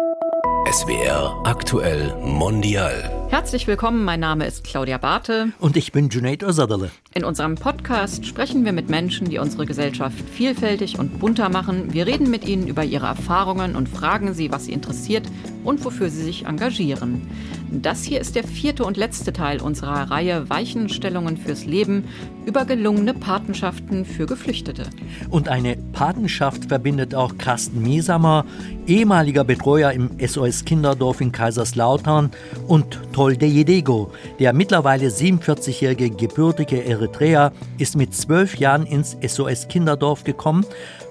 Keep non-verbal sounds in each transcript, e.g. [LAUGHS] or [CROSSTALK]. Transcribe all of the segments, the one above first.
SWR aktuell mondial. Herzlich willkommen, mein Name ist Claudia Barthe. Und ich bin Junaid Özadale. In unserem Podcast sprechen wir mit Menschen, die unsere Gesellschaft vielfältig und bunter machen. Wir reden mit ihnen über ihre Erfahrungen und fragen sie, was sie interessiert und wofür sie sich engagieren. Das hier ist der vierte und letzte Teil unserer Reihe Weichenstellungen fürs Leben über gelungene Patenschaften für Geflüchtete. Und eine Patenschaft verbindet auch Carsten Miesamer, ehemaliger Betreuer im SOS Kinderdorf in Kaiserslautern und Tolde Jedego. Der mittlerweile 47-jährige gebürtige Eritreer ist mit zwölf Jahren ins SOS Kinderdorf gekommen.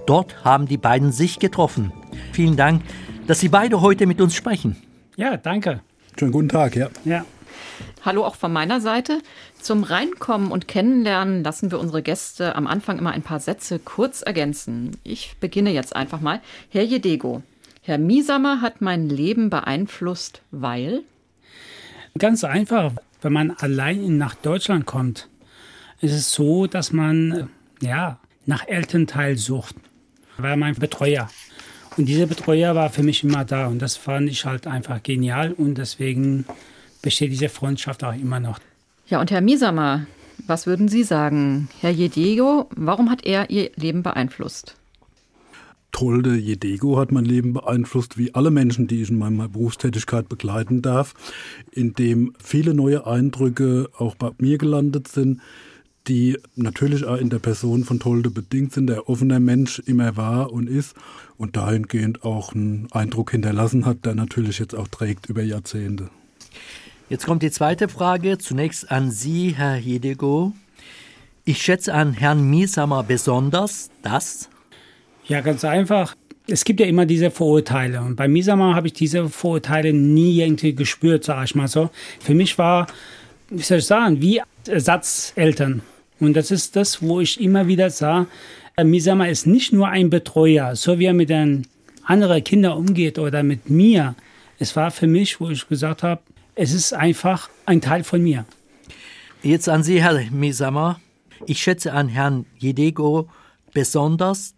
Dort haben die beiden sich getroffen. Vielen Dank, dass Sie beide heute mit uns sprechen. Ja, danke. Schönen guten Tag, ja. Ja. Hallo auch von meiner Seite. Zum Reinkommen und Kennenlernen lassen wir unsere Gäste am Anfang immer ein paar Sätze kurz ergänzen. Ich beginne jetzt einfach mal. Herr Jedego, Herr Miesamer hat mein Leben beeinflusst, weil? Ganz einfach, wenn man allein nach Deutschland kommt, ist es so, dass man ja nach Elternteil sucht. War mein Betreuer. Und dieser Betreuer war für mich immer da und das fand ich halt einfach genial und deswegen besteht diese Freundschaft auch immer noch. Ja, und Herr Miesamer, was würden Sie sagen? Herr Jedego, warum hat er Ihr Leben beeinflusst? Tolde Jedego hat mein Leben beeinflusst, wie alle Menschen, die ich in meiner Berufstätigkeit begleiten darf, indem viele neue Eindrücke auch bei mir gelandet sind, die natürlich auch in der Person von Tolde bedingt sind, der offener Mensch immer war und ist und dahingehend auch einen Eindruck hinterlassen hat, der natürlich jetzt auch trägt über Jahrzehnte. Jetzt kommt die zweite Frage, zunächst an Sie, Herr Jedego. Ich schätze an Herrn Miesamer besonders, dass... Ja, ganz einfach. Es gibt ja immer diese Vorurteile. Und bei Miesamer habe ich diese Vorurteile nie irgendwie gespürt, sage ich mal so. Für mich war, wie soll ich sagen, wie Ersatzeltern. Und das ist das, wo ich immer wieder sah, Misama ist nicht nur ein Betreuer, so wie er mit den anderen Kindern umgeht oder mit mir. Es war für mich, wo ich gesagt habe, es ist einfach ein Teil von mir. Jetzt an Sie, Herr Misama. Ich schätze an Herrn Jedego besonders,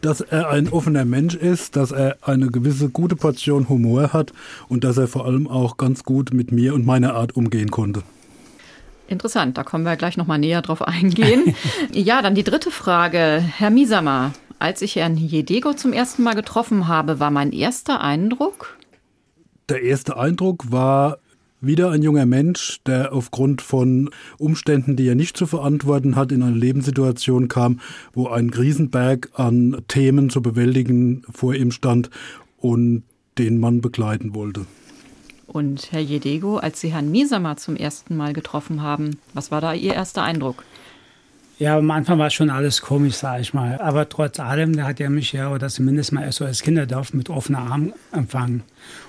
dass er ein offener Mensch ist, dass er eine gewisse gute Portion Humor hat und dass er vor allem auch ganz gut mit mir und meiner Art umgehen konnte. Interessant, da kommen wir gleich noch mal näher drauf eingehen. [LAUGHS] ja, dann die dritte Frage. Herr Miesamer, als ich Herrn Jedego zum ersten Mal getroffen habe, war mein erster Eindruck? Der erste Eindruck war wieder ein junger Mensch, der aufgrund von Umständen, die er nicht zu verantworten hat, in eine Lebenssituation kam, wo ein Riesenberg an Themen zu bewältigen vor ihm stand und den man begleiten wollte. Und Herr Jedego, als Sie Herrn Miesamer zum ersten Mal getroffen haben, was war da Ihr erster Eindruck? Ja, am Anfang war schon alles komisch, sage ich mal. Aber trotz allem, da hat er mich ja, oder zumindest mal SOS Kinderdorf mit offener Arm empfangen.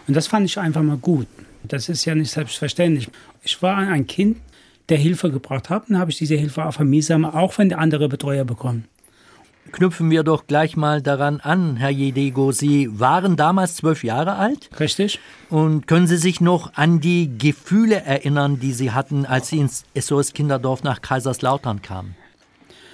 Und das fand ich einfach mal gut. Das ist ja nicht selbstverständlich. Ich war ein Kind, der Hilfe gebraucht hat, und habe ich diese Hilfe auch von Miesamer, auch von der andere Betreuer bekommen. Knüpfen wir doch gleich mal daran an, Herr Jedego. Sie waren damals zwölf Jahre alt. Richtig. Und können Sie sich noch an die Gefühle erinnern, die Sie hatten, als Sie ins SOS Kinderdorf nach Kaiserslautern kamen?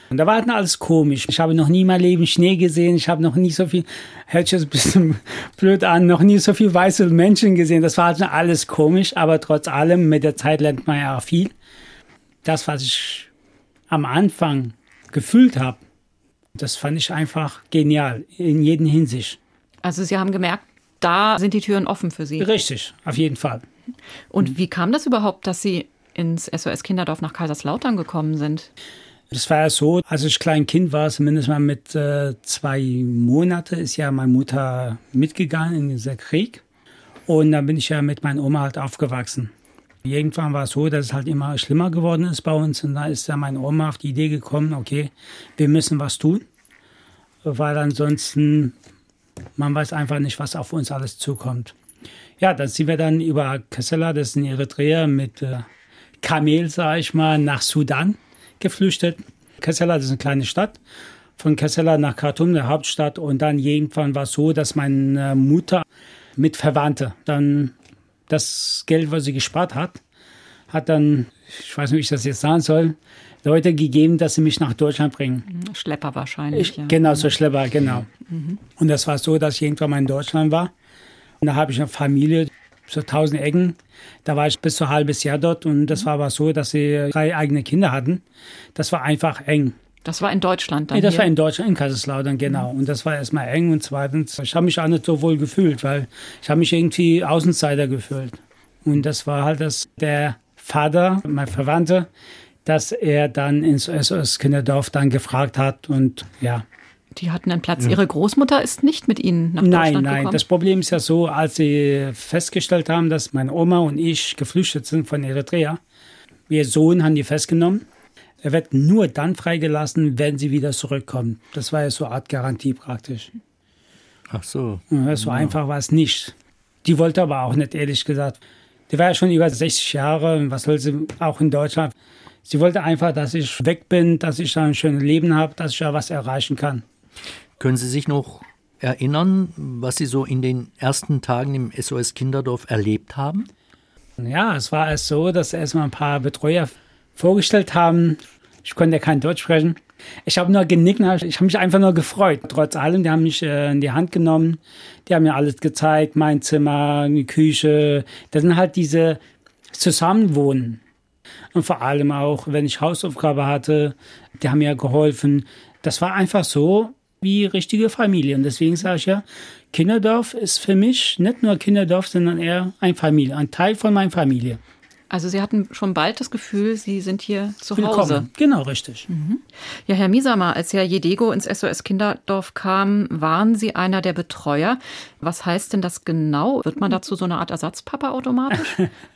Und da war dann alles komisch. Ich habe noch nie mein Leben Schnee gesehen. Ich habe noch nie so viel, hört sich ein bisschen [LAUGHS] blöd an, noch nie so viel weiße Menschen gesehen. Das war halt alles komisch, aber trotz allem, mit der Zeit lernt man ja auch viel. Das, was ich am Anfang gefühlt habe, das fand ich einfach genial, in jeder Hinsicht. Also Sie haben gemerkt, da sind die Türen offen für Sie. Richtig, auf jeden Fall. Und wie kam das überhaupt, dass Sie ins SOS Kinderdorf nach Kaiserslautern gekommen sind? Das war ja so, als ich klein Kind war, zumindest mal mit äh, zwei Monaten, ist ja meine Mutter mitgegangen in dieser Krieg. Und dann bin ich ja mit meiner Oma halt aufgewachsen. Irgendwann war es so, dass es halt immer schlimmer geworden ist bei uns. Und da ist dann meine Oma auf die Idee gekommen, okay, wir müssen was tun. Weil ansonsten, man weiß einfach nicht, was auf uns alles zukommt. Ja, dann sind wir dann über Kassela, das ist in Eritrea, mit äh, Kamel, sage ich mal, nach Sudan geflüchtet. Kassela, das ist eine kleine Stadt. Von Kassela nach Khartoum, der Hauptstadt. Und dann irgendwann war es so, dass meine Mutter mit Verwandte dann das Geld, was sie gespart hat, hat dann, ich weiß nicht, wie ich das jetzt sagen soll, Leute gegeben, dass sie mich nach Deutschland bringen. Schlepper wahrscheinlich. Ich, ja. Genau, so Schlepper, genau. Mhm. Und das war so, dass ich irgendwann mal in Deutschland war. Und da habe ich eine Familie, so tausend Ecken. Da war ich bis zu ein halbes Jahr dort und das war aber so, dass sie drei eigene Kinder hatten. Das war einfach eng. Das war in Deutschland dann? Nee, das hier? war in Deutschland, in Kaiserslautern, genau. Und das war erstmal eng und zweitens, ich habe mich auch nicht so wohl gefühlt, weil ich habe mich irgendwie Außenseiter gefühlt. Und das war halt das, der Vater, mein Verwandter, dass er dann ins SOS Kinderdorf dann gefragt hat und ja. Die hatten einen Platz. Ihre Großmutter ist nicht mit Ihnen nach Nein, Deutschland nein. gekommen? Das Problem ist ja so, als sie festgestellt haben, dass meine Oma und ich geflüchtet sind von Eritrea, ihr Sohn haben die festgenommen. Er wird nur dann freigelassen, wenn sie wieder zurückkommen. Das war ja so eine Art Garantie praktisch. Ach so. Ja, so einfach war es nicht. Die wollte aber auch nicht, ehrlich gesagt. Die war ja schon über 60 Jahre, und was soll sie auch in Deutschland. Sie wollte einfach, dass ich weg bin, dass ich ein schönes Leben habe, dass ich da was erreichen kann. Können Sie sich noch erinnern, was Sie so in den ersten Tagen im SOS Kinderdorf erlebt haben? Ja, es war erst so, dass erstmal ein paar Betreuer vorgestellt haben. Ich konnte ja kein Deutsch sprechen. Ich habe nur genickt, ich habe mich einfach nur gefreut. Trotz allem, die haben mich äh, in die Hand genommen, die haben mir alles gezeigt, mein Zimmer, die Küche. Das sind halt diese Zusammenwohnen. Und vor allem auch, wenn ich Hausaufgabe hatte, die haben mir geholfen. Das war einfach so wie richtige Familie. Und deswegen sage ich ja, Kinderdorf ist für mich nicht nur Kinderdorf, sondern eher ein Familie, ein Teil von meiner Familie. Also Sie hatten schon bald das Gefühl, Sie sind hier zu Willkommen. Hause. Genau, richtig. Ja, Herr Misamer, als Herr Jedego ins SOS Kinderdorf kam, waren Sie einer der Betreuer. Was heißt denn das genau? Wird man [LAUGHS] dazu so eine Art Ersatzpapa automatisch? [LAUGHS]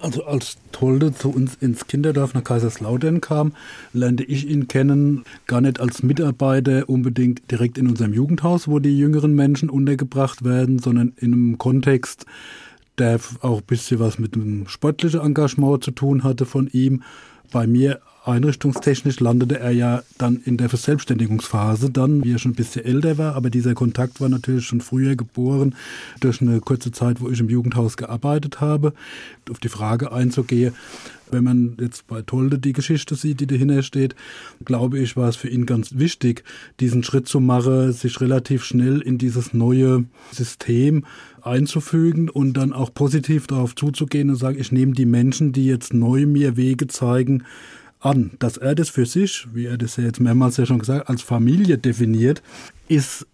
Also als Tolde zu uns ins Kinderdorf nach Kaiserslautern kam, lernte ich ihn kennen, gar nicht als Mitarbeiter unbedingt direkt in unserem Jugendhaus, wo die jüngeren Menschen untergebracht werden, sondern in einem Kontext, der auch ein bisschen was mit dem sportlichen Engagement zu tun hatte von ihm. Bei mir einrichtungstechnisch landete er ja dann in der Verselbstständigungsphase, dann, wie er schon ein bisschen älter war, aber dieser Kontakt war natürlich schon früher geboren, durch eine kurze Zeit, wo ich im Jugendhaus gearbeitet habe. Auf die Frage einzugehen, wenn man jetzt bei Tolde die Geschichte sieht, die dahinter steht, glaube ich, war es für ihn ganz wichtig, diesen Schritt zu machen, sich relativ schnell in dieses neue System einzufügen und dann auch positiv darauf zuzugehen und sagen, ich nehme die Menschen, die jetzt neu mir Wege zeigen, an. Dass er das für sich, wie er das ja jetzt mehrmals ja schon gesagt, als Familie definiert, ist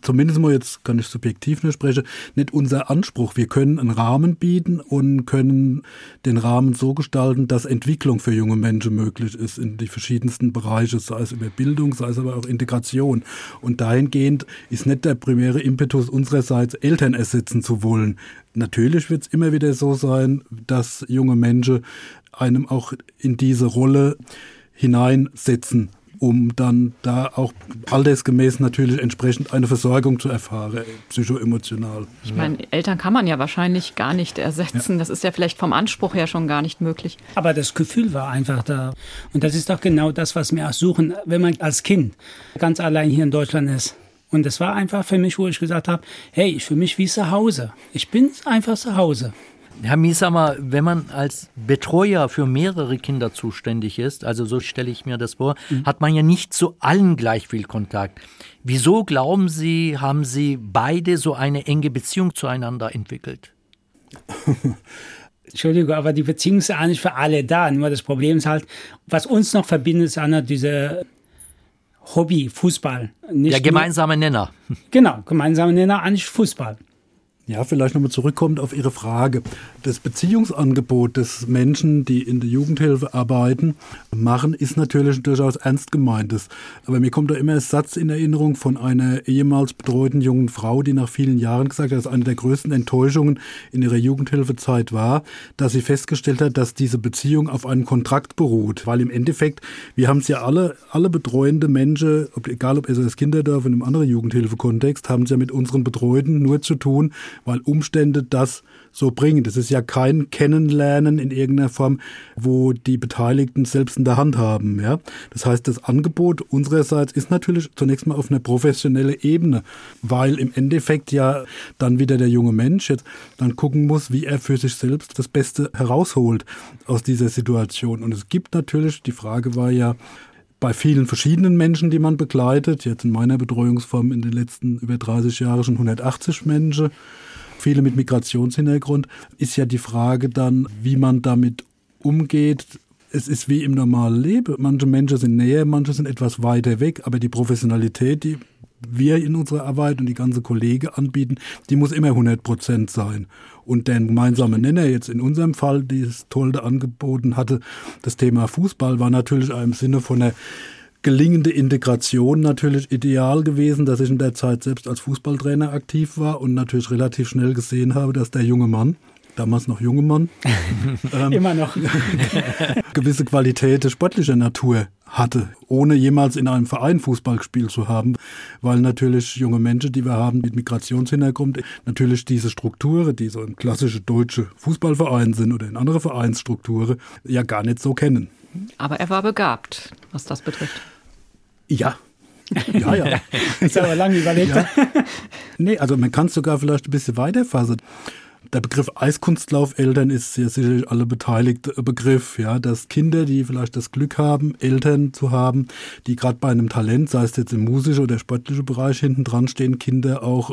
zumindest mal jetzt kann ich subjektiv nur sprechen, nicht unser Anspruch. Wir können einen Rahmen bieten und können den Rahmen so gestalten, dass Entwicklung für junge Menschen möglich ist in die verschiedensten Bereiche, sei es über Bildung, sei es aber auch Integration. Und dahingehend ist nicht der primäre Impetus unsererseits, Eltern ersetzen zu wollen. Natürlich wird es immer wieder so sein, dass junge Menschen einem auch in diese Rolle hineinsetzen um dann da auch altersgemäß natürlich entsprechend eine Versorgung zu erfahren, psychoemotional. Ich meine, Eltern kann man ja wahrscheinlich gar nicht ersetzen. Das ist ja vielleicht vom Anspruch her schon gar nicht möglich. Aber das Gefühl war einfach da. Und das ist doch genau das, was wir auch suchen, wenn man als Kind ganz allein hier in Deutschland ist. Und das war einfach für mich, wo ich gesagt habe, hey, ich fühle mich wie zu Hause. Ich bin einfach zu Hause. Herr Miesamer, wenn man als Betreuer für mehrere Kinder zuständig ist, also so stelle ich mir das vor, mhm. hat man ja nicht zu allen gleich viel Kontakt. Wieso glauben Sie, haben Sie beide so eine enge Beziehung zueinander entwickelt? [LAUGHS] Entschuldigung, aber die Beziehung ist eigentlich für alle da. Nur das Problem ist halt, was uns noch verbindet, ist einer diese Hobby, Fußball. Nicht Der gemeinsame Nenner. Genau, gemeinsame Nenner eigentlich Fußball. Ja, vielleicht nochmal zurückkommt auf Ihre Frage. Das Beziehungsangebot des Menschen, die in der Jugendhilfe arbeiten, machen, ist natürlich durchaus ernst gemeintes. Aber mir kommt da immer ein Satz in Erinnerung von einer ehemals betreuten jungen Frau, die nach vielen Jahren gesagt hat, dass eine der größten Enttäuschungen in ihrer Jugendhilfezeit war, dass sie festgestellt hat, dass diese Beziehung auf einem Kontrakt beruht. Weil im Endeffekt, wir haben es ja alle, alle betreuende Menschen, egal ob es das Kinderdorf in einem anderen Jugendhilfekontext, haben es ja mit unseren Betreuten nur zu tun, weil Umstände das so bringen. Das ist ja kein Kennenlernen in irgendeiner Form, wo die Beteiligten selbst in der Hand haben. Ja? Das heißt, das Angebot unsererseits ist natürlich zunächst mal auf einer professionellen Ebene, weil im Endeffekt ja dann wieder der junge Mensch jetzt dann gucken muss, wie er für sich selbst das Beste herausholt aus dieser Situation. Und es gibt natürlich, die Frage war ja, bei vielen verschiedenen Menschen, die man begleitet. Jetzt in meiner Betreuungsform in den letzten über 30 Jahren schon 180 Menschen, viele mit Migrationshintergrund, ist ja die Frage dann, wie man damit umgeht. Es ist wie im normalen Leben. Manche Menschen sind näher, manche sind etwas weiter weg, aber die Professionalität, die wir in unserer Arbeit und die ganze Kollege anbieten, die muss immer 100 Prozent sein. Und der gemeinsame Nenner jetzt in unserem Fall, die es Tolde angeboten hatte, das Thema Fußball war natürlich im Sinne von einer gelingende Integration natürlich ideal gewesen, dass ich in der Zeit selbst als Fußballtrainer aktiv war und natürlich relativ schnell gesehen habe, dass der junge Mann, damals noch junge Mann, [LAUGHS] ähm, immer noch [LAUGHS] gewisse Qualität sportlicher Natur hatte, ohne jemals in einem Verein Fußball gespielt zu haben, weil natürlich junge Menschen, die wir haben mit Migrationshintergrund, natürlich diese Strukturen, die so in klassische deutsche Fußballvereine sind oder in andere Vereinsstrukturen, ja gar nicht so kennen. Aber er war begabt, was das betrifft. Ja, ja, ja. [LAUGHS] ist aber lange überlegt. Ja. Nee, also man kann es sogar vielleicht ein bisschen weiterfassen der Begriff Eiskunstlaufeltern ist sehr sicherlich alle beteiligte Begriff, ja, dass Kinder, die vielleicht das Glück haben, Eltern zu haben, die gerade bei einem Talent, sei es jetzt im musischen oder sportlichen Bereich hinten dran stehen, Kinder auch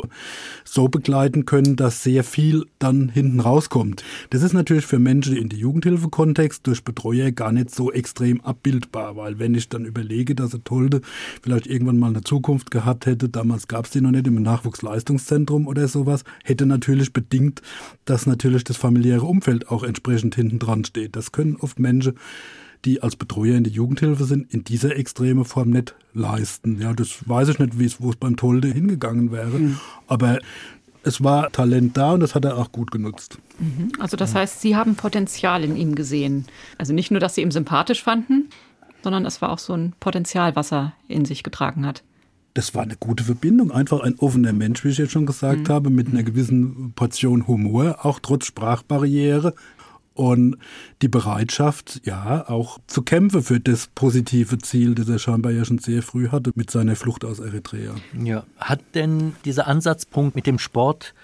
so begleiten können, dass sehr viel dann hinten rauskommt. Das ist natürlich für Menschen in die Jugendhilfe-Kontext durch Betreuer gar nicht so extrem abbildbar, weil wenn ich dann überlege, dass eine Tolde vielleicht irgendwann mal eine Zukunft gehabt hätte, damals gab es die noch nicht im Nachwuchsleistungszentrum oder sowas, hätte natürlich bedingt, dass natürlich das familiäre Umfeld auch entsprechend hinten dran steht. Das können oft Menschen, die als Betreuer in der Jugendhilfe sind, in dieser extremen Form nicht leisten. Ja, das weiß ich nicht, wie es, wo es beim Tolde hingegangen wäre. Mhm. Aber es war Talent da und das hat er auch gut genutzt. Mhm. Also das heißt, Sie haben Potenzial in ihm gesehen. Also nicht nur, dass Sie ihn sympathisch fanden, sondern es war auch so ein Potenzial, was er in sich getragen hat das war eine gute Verbindung. Einfach ein offener Mensch, wie ich jetzt schon gesagt mhm. habe, mit einer gewissen Portion Humor, auch trotz Sprachbarriere. Und die Bereitschaft, ja, auch zu kämpfen für das positive Ziel, das er scheinbar ja schon sehr früh hatte mit seiner Flucht aus Eritrea. Ja, hat denn dieser Ansatzpunkt mit dem Sport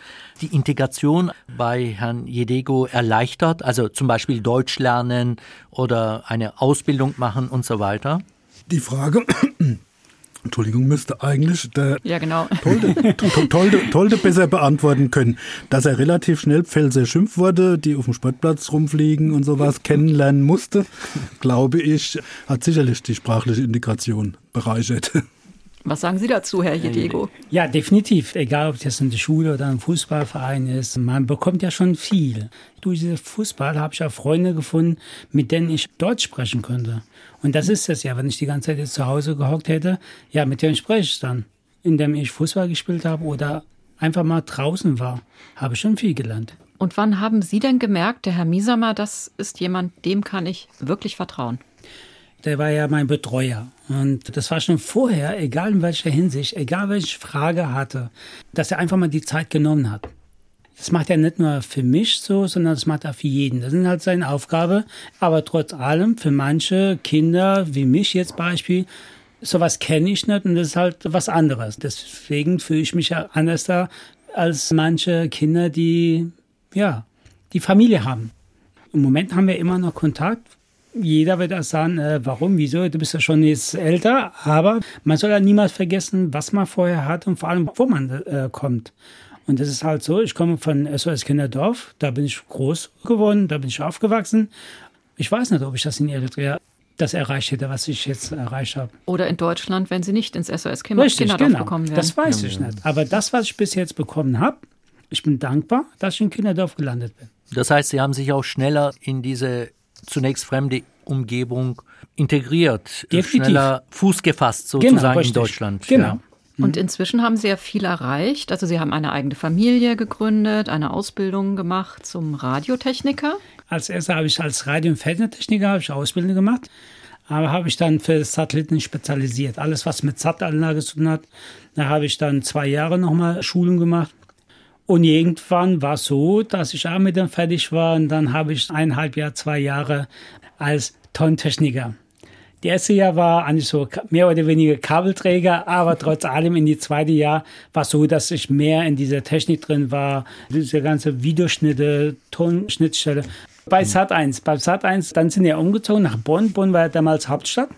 die Integration bei Herrn Jedego erleichtert? Also zum Beispiel Deutsch lernen oder eine Ausbildung machen und so weiter? Die Frage Entschuldigung, müsste eigentlich der ja, genau. Tolde, Tolde, Tolde besser beantworten können. Dass er relativ schnell Pfälzer Schimpfworte, die auf dem Sportplatz rumfliegen und sowas, kennenlernen musste, glaube ich, hat sicherlich die sprachliche Integration bereichert. Was sagen Sie dazu, Herr Jedego? Ja, definitiv. Egal, ob das in der Schule oder ein Fußballverein ist, man bekommt ja schon viel. Durch diesen Fußball habe ich auch Freunde gefunden, mit denen ich Deutsch sprechen könnte. Und das ist es ja, wenn ich die ganze Zeit jetzt zu Hause gehockt hätte, ja, mit denen spreche ich dann. Indem ich Fußball gespielt habe oder einfach mal draußen war, habe ich schon viel gelernt. Und wann haben Sie denn gemerkt, der Herr Miesamer, das ist jemand, dem kann ich wirklich vertrauen? der war ja mein Betreuer. Und das war schon vorher, egal in welcher Hinsicht, egal welche Frage hatte, dass er einfach mal die Zeit genommen hat. Das macht er nicht nur für mich so, sondern das macht er für jeden. Das ist halt seine Aufgabe. Aber trotz allem, für manche Kinder, wie mich jetzt Beispiel, sowas kenne ich nicht und das ist halt was anderes. Deswegen fühle ich mich ja anders da als manche Kinder, die, ja, die Familie haben. Im Moment haben wir immer noch Kontakt jeder wird das sagen, äh, warum, wieso, du bist ja schon jetzt älter, aber man soll ja niemals vergessen, was man vorher hat und vor allem, wo man äh, kommt. Und das ist halt so, ich komme von SOS Kinderdorf, da bin ich groß geworden, da bin ich aufgewachsen. Ich weiß nicht, ob ich das in Eritrea das erreicht hätte, was ich jetzt erreicht habe. Oder in Deutschland, wenn sie nicht ins SOS Kinderdorf genau. bekommen werden. Das weiß ich nicht. Aber das, was ich bis jetzt bekommen habe, ich bin dankbar, dass ich in Kinderdorf gelandet bin. Das heißt, Sie haben sich auch schneller in diese zunächst fremde Umgebung integriert, Definitiv. schneller Fuß gefasst sozusagen genau, in Deutschland. Genau. Ja. Und inzwischen haben Sie ja viel erreicht. Also Sie haben eine eigene Familie gegründet, eine Ausbildung gemacht zum Radiotechniker. Als erstes habe ich als Radio- und Fernsehtechniker Ausbildung gemacht. Aber habe ich dann für Satelliten spezialisiert. Alles, was mit Sat-Anlage zu tun hat. Da habe ich dann zwei Jahre nochmal Schulung gemacht. Und irgendwann war es so, dass ich auch mit dem fertig war. Und dann habe ich eineinhalb Jahre, zwei Jahre als Tontechniker. Die erste Jahr war eigentlich so mehr oder weniger Kabelträger, aber trotz allem in die zweite Jahr war es so, dass ich mehr in dieser Technik drin war, diese ganze Videoschnitte, Tonschnittstelle. Bei Sat 1, bei Sat 1, dann sind wir umgezogen nach Bonn. Bonn war damals Hauptstadt.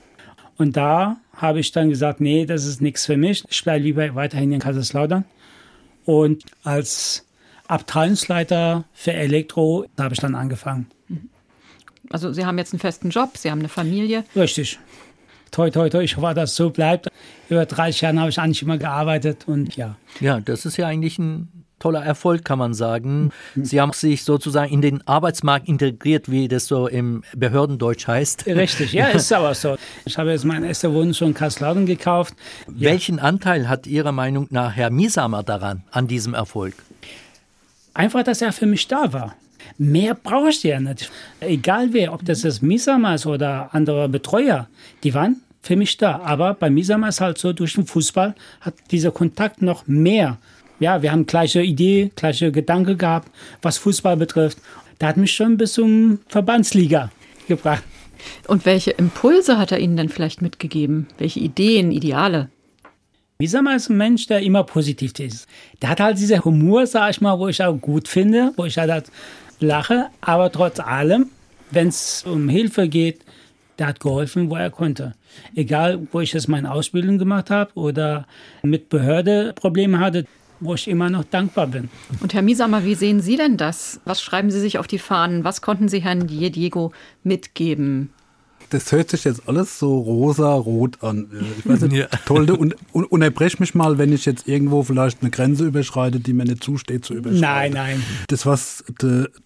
Und da habe ich dann gesagt, nee, das ist nichts für mich. Ich bleibe lieber weiterhin in Kaiserslautern. Und als Abteilungsleiter für Elektro habe ich dann angefangen. Also Sie haben jetzt einen festen Job, Sie haben eine Familie. Richtig. Toi, toi, toi, ich hoffe, dass es so bleibt. Über 30 Jahre habe ich eigentlich immer gearbeitet und ja. Ja, das ist ja eigentlich ein toller Erfolg, kann man sagen. Sie haben sich sozusagen in den Arbeitsmarkt integriert, wie das so im Behördendeutsch heißt. Richtig, ja, ist aber so. Ich habe jetzt meine erste Wohnung schon in Kassladen gekauft. Welchen Anteil hat Ihrer Meinung nach Herr Miesamer daran, an diesem Erfolg? Einfach, dass er für mich da war. Mehr brauche ich ja nicht. Egal wer, ob das ist oder andere Betreuer, die waren für mich da. Aber bei Miesamer ist halt so, durch den Fußball hat dieser Kontakt noch mehr. Ja, wir haben gleiche Idee, gleiche Gedanke gehabt, was Fußball betrifft. Da hat mich schon bis zum Verbandsliga gebracht. Und welche Impulse hat er Ihnen denn vielleicht mitgegeben? Welche Ideen, Ideale? Wiesamer ist ein Mensch, der immer positiv ist. Der hat halt dieser Humor, sag ich mal, wo ich auch gut finde, wo ich halt lache, aber trotz allem, wenn es um Hilfe geht, der hat geholfen, wo er konnte. Egal, wo ich jetzt meine Ausbildung gemacht habe oder mit Behörde Probleme hatte, wo ich immer noch dankbar bin. Und Herr Miesamer, wie sehen Sie denn das? Was schreiben Sie sich auf die Fahnen? Was konnten Sie Herrn Diego mitgeben? Das hört sich jetzt alles so rosa-rot an. Ich weiß nicht, [LAUGHS] ja. Tolde, un, un, unterbrech mich mal, wenn ich jetzt irgendwo vielleicht eine Grenze überschreite, die mir nicht zusteht zu überschreiten. Nein, nein. Das, was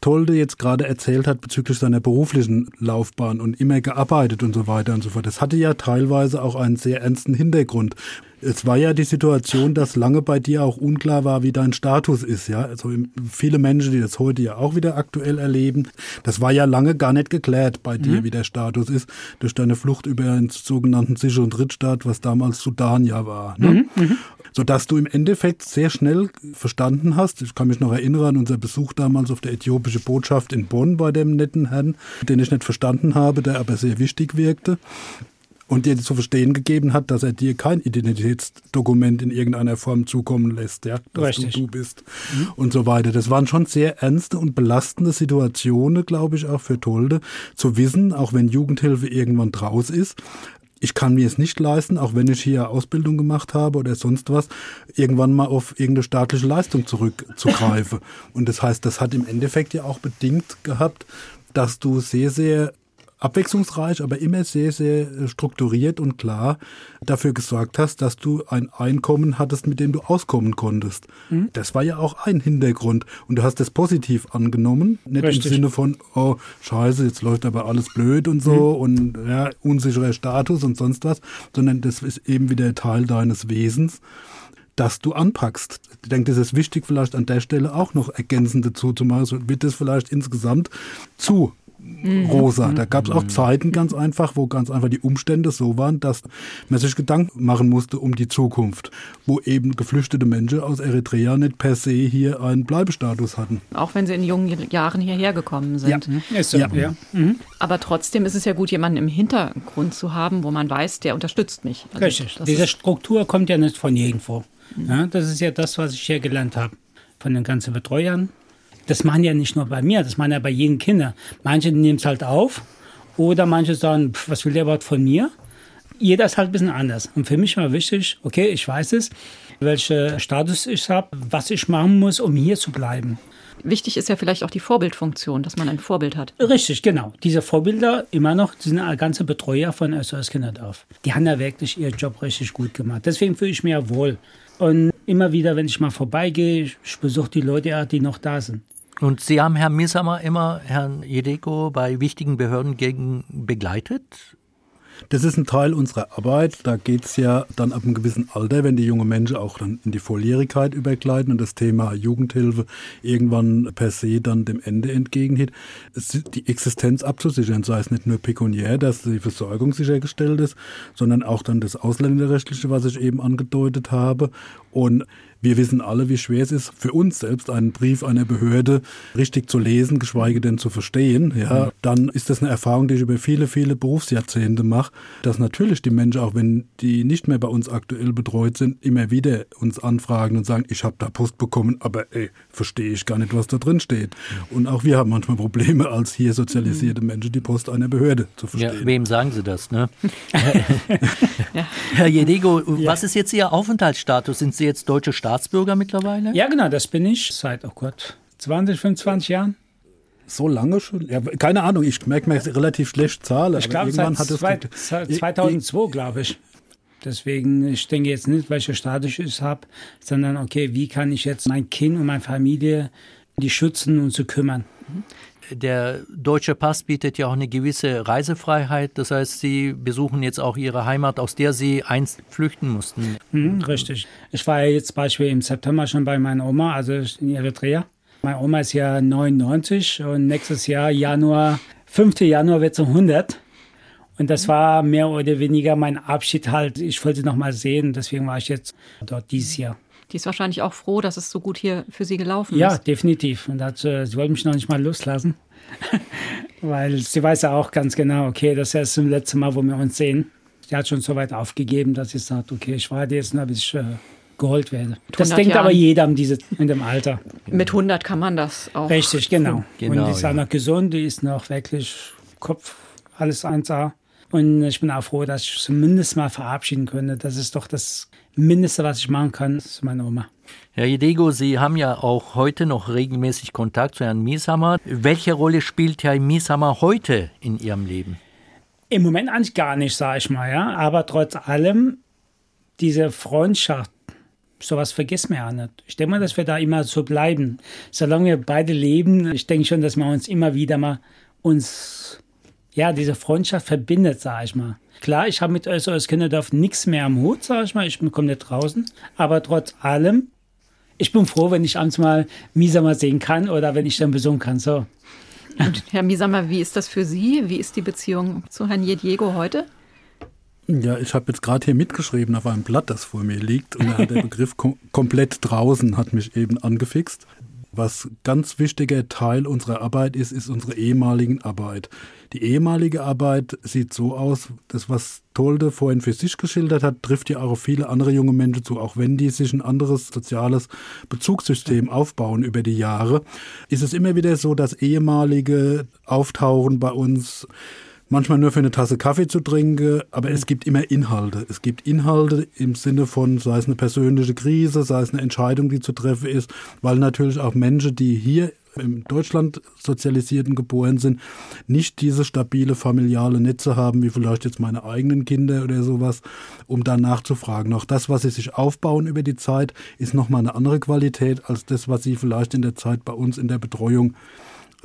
Tolde jetzt gerade erzählt hat bezüglich seiner beruflichen Laufbahn und immer gearbeitet und so weiter und so fort, das hatte ja teilweise auch einen sehr ernsten Hintergrund. Es war ja die Situation, dass lange bei dir auch unklar war, wie dein Status ist. Ja, also viele Menschen, die das heute ja auch wieder aktuell erleben, das war ja lange gar nicht geklärt bei dir, mhm. wie der Status ist, durch deine Flucht über den sogenannten sicheren Drittstaat, was damals Sudan ja war. Ne? Mhm. Mhm. Sodass du im Endeffekt sehr schnell verstanden hast, ich kann mich noch erinnern an unser Besuch damals auf der äthiopischen Botschaft in Bonn bei dem netten Herrn, den ich nicht verstanden habe, der aber sehr wichtig wirkte und dir zu verstehen gegeben hat, dass er dir kein Identitätsdokument in irgendeiner Form zukommen lässt, ja, dass Richtig. du du bist mhm. und so weiter. Das waren schon sehr ernste und belastende Situationen, glaube ich, auch für Tolde, zu wissen, auch wenn Jugendhilfe irgendwann draus ist, ich kann mir es nicht leisten, auch wenn ich hier Ausbildung gemacht habe oder sonst was, irgendwann mal auf irgendeine staatliche Leistung zurückzugreifen. [LAUGHS] und das heißt, das hat im Endeffekt ja auch bedingt gehabt, dass du sehr, sehr abwechslungsreich, aber immer sehr, sehr äh, strukturiert und klar dafür gesorgt hast, dass du ein Einkommen hattest, mit dem du auskommen konntest. Mhm. Das war ja auch ein Hintergrund. Und du hast das positiv angenommen, nicht Richtig. im Sinne von, oh, scheiße, jetzt läuft aber alles blöd und so mhm. und ja, unsicherer Status und sonst was, sondern das ist eben wieder Teil deines Wesens dass du anpackst. Ich denke, das ist wichtig, vielleicht an der Stelle auch noch ergänzend dazu zu machen. So wird das vielleicht insgesamt zu. Rosa. Da gab es auch Zeiten ganz einfach, wo ganz einfach die Umstände so waren, dass man sich Gedanken machen musste um die Zukunft, wo eben geflüchtete Menschen aus Eritrea nicht per se hier einen Bleibestatus hatten. Auch wenn sie in jungen Jahren hierher gekommen sind. Ja, ist so. ja. ja. Mhm. Aber trotzdem ist es ja gut, jemanden im Hintergrund zu haben, wo man weiß, der unterstützt mich. Also Richtig. Diese Struktur kommt ja nicht von irgendwo. Mhm. Ja, das ist ja das, was ich hier gelernt habe. Von den ganzen Betreuern, das machen ja nicht nur bei mir, das machen ja bei jedem Kinder. Manche nehmen es halt auf oder manche sagen, pff, was will der überhaupt von mir? Jeder ist halt ein bisschen anders. Und für mich war wichtig, okay, ich weiß es, welchen Status ich habe, was ich machen muss, um hier zu bleiben. Wichtig ist ja vielleicht auch die Vorbildfunktion, dass man ein Vorbild hat. Richtig, genau. Diese Vorbilder immer noch sind ganze Betreuer von SOS Kinderdorf. Die haben ja wirklich ihren Job richtig gut gemacht. Deswegen fühle ich mich ja wohl. Und immer wieder, wenn ich mal vorbeigehe, ich besuche die Leute, die noch da sind. Und Sie haben Herrn Misamer immer, Herrn Jedeko, bei wichtigen Behörden gegen begleitet? Das ist ein Teil unserer Arbeit. Da geht es ja dann ab einem gewissen Alter, wenn die jungen Menschen auch dann in die Volljährigkeit übergleiten und das Thema Jugendhilfe irgendwann per se dann dem Ende entgegengeht, die Existenz abzusichern, sei es nicht nur pekuniär, dass die Versorgung sichergestellt ist, sondern auch dann das Ausländerrechtliche, was ich eben angedeutet habe. Und Wir wissen alle, wie schwer es ist, für uns selbst einen Brief einer Behörde richtig zu lesen, geschweige denn zu verstehen. Ja, dann ist das eine Erfahrung, die ich über viele, viele Berufsjahrzehnte mache, dass natürlich die Menschen, auch wenn die nicht mehr bei uns aktuell betreut sind, immer wieder uns anfragen und sagen, ich habe da Post bekommen, aber ey, verstehe ich gar nicht, was da drin steht. Und auch wir haben manchmal Probleme, als hier sozialisierte Menschen die Post einer Behörde zu verstehen. Ja, wem sagen Sie das? Ne? [LAUGHS] ja. Herr Jedego, was ist jetzt Ihr Aufenthaltsstatus? Sind Sie jetzt deutsche Staatsbürger mittlerweile? Ja, genau, das bin ich seit, oh Gott, 20, 25 Jahren. So lange schon? Ja, keine Ahnung, ich merke mir relativ schlecht Zahlen. Ich glaube, seit, seit 2002, glaube ich. Deswegen, ich denke jetzt nicht, welche Status ich habe, sondern okay, wie kann ich jetzt mein Kind und meine Familie die schützen und zu kümmern. Der deutsche Pass bietet ja auch eine gewisse Reisefreiheit. Das heißt, Sie besuchen jetzt auch Ihre Heimat, aus der Sie einst flüchten mussten. Mhm, richtig. Ich war ja jetzt Beispiel im September schon bei meiner Oma, also in Eritrea. Meine Oma ist ja 99 und nächstes Jahr, Januar, 5. Januar wird sie 100. Und das war mehr oder weniger mein Abschied halt. Ich wollte noch mal sehen, deswegen war ich jetzt dort dieses Jahr. Die ist wahrscheinlich auch froh, dass es so gut hier für sie gelaufen ja, ist. Ja, definitiv. Und hat, äh, sie wollte mich noch nicht mal loslassen, [LAUGHS] weil sie weiß ja auch ganz genau, okay, das ist das letzte Mal, wo wir uns sehen. Sie hat schon so weit aufgegeben, dass sie sagt, okay, ich warte jetzt noch, bis ich äh, geholt werde. Das denkt Jahren. aber jeder in, diese, in dem Alter. [LAUGHS] Mit 100 kann man das auch. Richtig, genau. genau Und die ist ja. auch noch gesund, die ist noch wirklich Kopf, alles 1A. Und ich bin auch froh, dass ich zumindest mal verabschieden könnte. Das ist doch das Mindeste, was ich machen kann, ist meine Oma. Herr Jedego, Sie haben ja auch heute noch regelmäßig Kontakt zu Herrn Mieshammer. Welche Rolle spielt Herr Mieshammer heute in Ihrem Leben? Im Moment eigentlich gar nicht, sage ich mal, ja. Aber trotz allem, diese Freundschaft, sowas vergessen wir ja nicht. Ich denke mal, dass wir da immer so bleiben. Solange wir beide leben, ich denke schon, dass wir uns immer wieder mal uns ja, diese Freundschaft verbindet, sag ich mal. Klar, ich habe mit SOS Kinderdorf nichts mehr am Hut, sag ich mal. Ich bin komplett draußen. Aber trotz allem, ich bin froh, wenn ich abends mal Misamer sehen kann oder wenn ich dann besuchen kann. So. Und Herr Misamer, wie ist das für Sie? Wie ist die Beziehung zu Herrn Jediego heute? Ja, ich habe jetzt gerade hier mitgeschrieben auf einem Blatt, das vor mir liegt. Und da hat der [LAUGHS] Begriff kom komplett draußen hat mich eben angefixt. Was ganz wichtiger Teil unserer Arbeit ist, ist unsere ehemaligen Arbeit. Die ehemalige Arbeit sieht so aus, das, was Tolde vorhin für sich geschildert hat, trifft ja auch auf viele andere junge Menschen zu. Auch wenn die sich ein anderes soziales Bezugssystem aufbauen über die Jahre, ist es immer wieder so, dass ehemalige auftauchen bei uns manchmal nur für eine Tasse Kaffee zu trinken, aber es gibt immer Inhalte. Es gibt Inhalte im Sinne von, sei es eine persönliche Krise, sei es eine Entscheidung, die zu treffen ist, weil natürlich auch Menschen, die hier in Deutschland sozialisierten geboren sind, nicht diese stabile familiale Netze haben, wie vielleicht jetzt meine eigenen Kinder oder sowas, um da nachzufragen. Auch das, was sie sich aufbauen über die Zeit, ist nochmal eine andere Qualität als das, was sie vielleicht in der Zeit bei uns in der Betreuung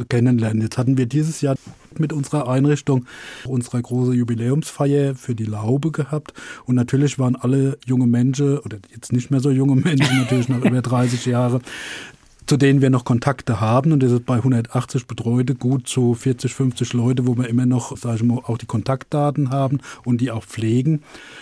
kennenlernen. Jetzt hatten wir dieses Jahr mit unserer Einrichtung unsere große Jubiläumsfeier für die Laube gehabt. Und natürlich waren alle junge Menschen, oder jetzt nicht mehr so junge Menschen, natürlich noch über [LAUGHS] 30 Jahre, zu denen wir noch Kontakte haben. Und das ist bei 180 Betreute gut zu 40, 50 Leute, wo wir immer noch, sage ich mal, auch die Kontaktdaten haben und die auch pflegen,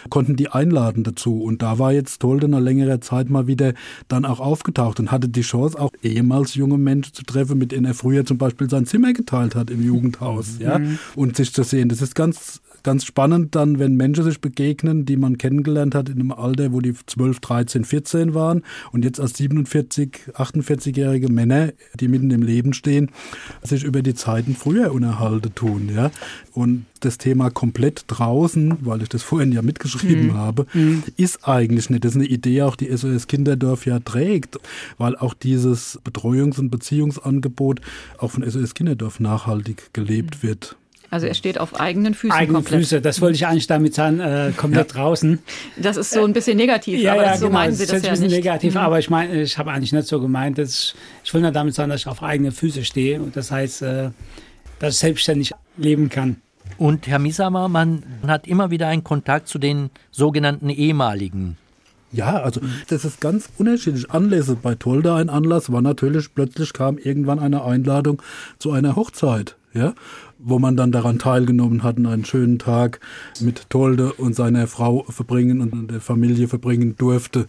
konnten die einladen dazu. Und da war jetzt Tolde nach längerer Zeit mal wieder dann auch aufgetaucht und hatte die Chance, auch ehemals junge Menschen zu treffen, mit denen er früher zum Beispiel sein Zimmer geteilt hat im Jugendhaus, ja, mhm. und sich zu sehen. Das ist ganz ganz spannend dann, wenn Menschen sich begegnen, die man kennengelernt hat in einem Alter, wo die 12, 13, 14 waren und jetzt als 47, 48-jährige Männer, die mitten im Leben stehen, sich über die Zeiten früher unterhalten tun. Ja? Und das Thema komplett draußen, weil ich das vorhin ja mitgeschrieben mhm. habe, mhm. ist eigentlich nicht. Das ist eine Idee, auch die SOS Kinderdorf ja trägt, weil auch dieses Betreuungs- und Beziehungsangebot auch von SOS Kinderdorf nachhaltig gelebt mhm. wird. Also er steht auf eigenen Füßen. Eigene komplett. Füße, das wollte ich eigentlich damit sagen, äh, komplett ja. draußen. Das ist so ein bisschen negativ, ja, aber ja, so genau, meinen Sie das, das ja ein bisschen negativ, mhm. aber ich meine, ich habe eigentlich nicht so gemeint, dass ich will nur damit sagen, dass ich auf eigene Füße stehe und das heißt, äh, dass ich selbstständig leben kann. Und Herr Misamer, man hat immer wieder einen Kontakt zu den sogenannten ehemaligen ja, also das ist ganz unterschiedlich. Anlässe bei Tolda ein Anlass war natürlich, plötzlich kam irgendwann eine Einladung zu einer Hochzeit. Ja, wo man dann daran teilgenommen hat und einen schönen Tag mit Tolde und seiner Frau verbringen und der Familie verbringen durfte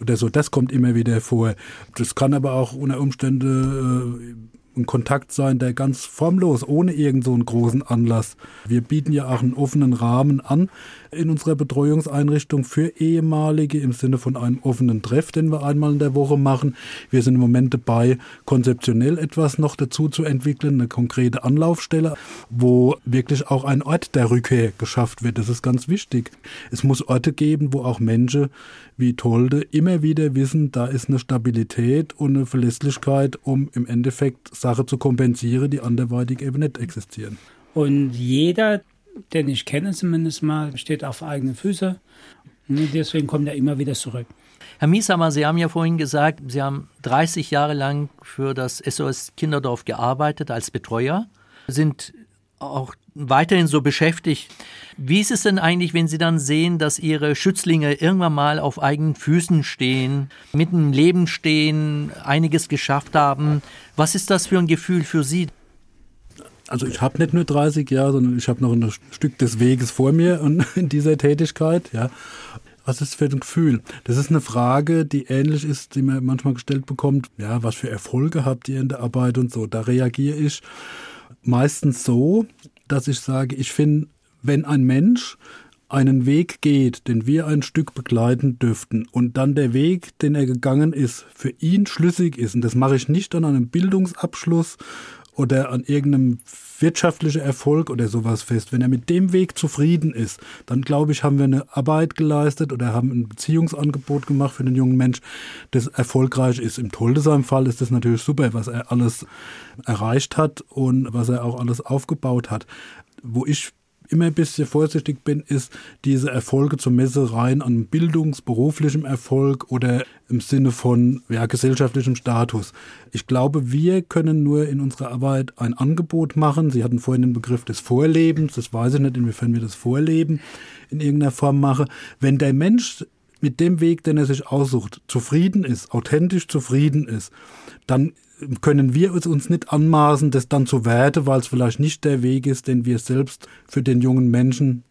oder so. Das kommt immer wieder vor. Das kann aber auch unter Umständen äh, ein Kontakt sein, der ganz formlos, ohne irgend so einen großen Anlass. Wir bieten ja auch einen offenen Rahmen an in unserer Betreuungseinrichtung für ehemalige im Sinne von einem offenen Treff, den wir einmal in der Woche machen. Wir sind im Moment dabei, konzeptionell etwas noch dazu zu entwickeln, eine konkrete Anlaufstelle, wo wirklich auch ein Ort der Rückkehr geschafft wird. Das ist ganz wichtig. Es muss Orte geben, wo auch Menschen wie Tolde immer wieder wissen, da ist eine Stabilität und eine Verlässlichkeit, um im Endeffekt Sachen zu kompensieren, die anderweitig eben nicht existieren. Und jeder, den ich kenne zumindest mal, steht auf eigenen Füßen. Deswegen kommt er immer wieder zurück. Herr Miesamer, Sie haben ja vorhin gesagt, Sie haben 30 Jahre lang für das SOS Kinderdorf gearbeitet als Betreuer, sind auch weiterhin so beschäftigt. Wie ist es denn eigentlich, wenn Sie dann sehen, dass Ihre Schützlinge irgendwann mal auf eigenen Füßen stehen, mitten im Leben stehen, einiges geschafft haben? Was ist das für ein Gefühl für Sie? Also ich habe nicht nur 30 Jahre, sondern ich habe noch ein Stück des Weges vor mir [LAUGHS] in dieser Tätigkeit. Ja. Was ist für ein Gefühl? Das ist eine Frage, die ähnlich ist, die man manchmal gestellt bekommt. Ja, was für Erfolge habt ihr in der Arbeit und so? Da reagiere ich meistens so, dass ich sage, ich finde, wenn ein Mensch einen Weg geht, den wir ein Stück begleiten dürften und dann der Weg, den er gegangen ist, für ihn schlüssig ist, und das mache ich nicht an einem Bildungsabschluss oder an irgendeinem wirtschaftlichen Erfolg oder sowas fest. Wenn er mit dem Weg zufrieden ist, dann glaube ich, haben wir eine Arbeit geleistet oder haben ein Beziehungsangebot gemacht für den jungen Mensch, das erfolgreich ist. Im Toldesheim-Fall ist das natürlich super, was er alles erreicht hat und was er auch alles aufgebaut hat. Wo ich immer ein bisschen vorsichtig bin, ist diese Erfolge zur Messe rein an Bildungs-, beruflichem Erfolg oder im Sinne von ja, gesellschaftlichem Status. Ich glaube, wir können nur in unserer Arbeit ein Angebot machen. Sie hatten vorhin den Begriff des Vorlebens. Das weiß ich nicht, inwiefern wir das Vorleben in irgendeiner Form machen. Wenn der Mensch mit dem Weg, den er sich aussucht, zufrieden ist, authentisch zufrieden ist, dann können wir es uns nicht anmaßen, das dann zu werten, weil es vielleicht nicht der Weg ist, den wir selbst für den jungen Menschen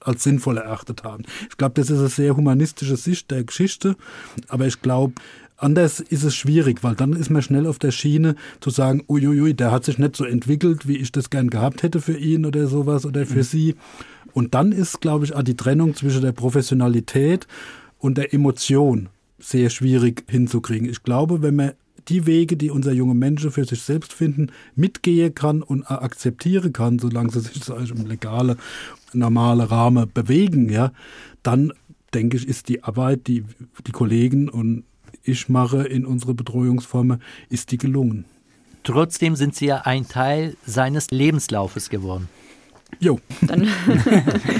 als sinnvoll erachtet haben. Ich glaube, das ist eine sehr humanistische Sicht der Geschichte, aber ich glaube, anders ist es schwierig, weil dann ist man schnell auf der Schiene zu sagen, uiuiui, der hat sich nicht so entwickelt, wie ich das gern gehabt hätte für ihn oder sowas oder für mhm. sie. Und dann ist, glaube ich, auch die Trennung zwischen der Professionalität und der Emotion sehr schwierig hinzukriegen. Ich glaube, wenn man die Wege, die unser junge Menschen für sich selbst finden, mitgehen kann und akzeptieren kann, solange sie sich im legalen, normalen Rahmen bewegen, ja, dann denke ich, ist die Arbeit, die die Kollegen und ich mache in unserer Betreuungsform, ist die gelungen. Trotzdem sind Sie ja ein Teil seines Lebenslaufes geworden. Jo. Dann, [LAUGHS]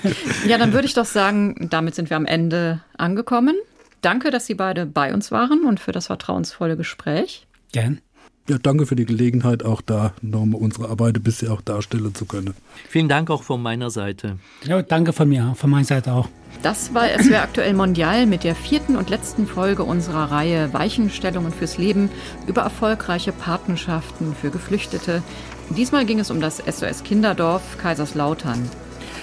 [LAUGHS] ja, dann würde ich doch sagen, damit sind wir am Ende angekommen. Danke, dass Sie beide bei uns waren und für das vertrauensvolle Gespräch. Gern. Ja, danke für die Gelegenheit, auch da nochmal unsere Arbeit ein bisschen auch darstellen zu können. Vielen Dank auch von meiner Seite. Ja, danke von mir, von meiner Seite auch. Das war SWR Aktuell Mondial mit der vierten und letzten Folge unserer Reihe Weichenstellungen fürs Leben über erfolgreiche Patenschaften für Geflüchtete. Diesmal ging es um das SOS Kinderdorf Kaiserslautern.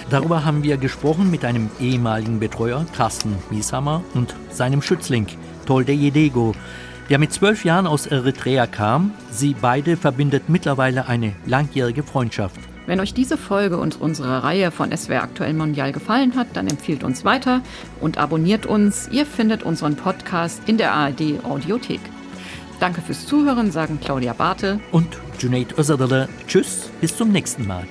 Darüber haben wir gesprochen mit einem ehemaligen Betreuer, Carsten Mieshammer, und seinem Schützling, Tolde Jedego, der mit zwölf Jahren aus Eritrea kam. Sie beide verbindet mittlerweile eine langjährige Freundschaft. Wenn euch diese Folge und unsere Reihe von SWR Aktuell Mondial gefallen hat, dann empfiehlt uns weiter und abonniert uns. Ihr findet unseren Podcast in der ARD Audiothek. Danke fürs Zuhören, sagen Claudia Bartel und Junaid Özadale. Tschüss, bis zum nächsten Mal.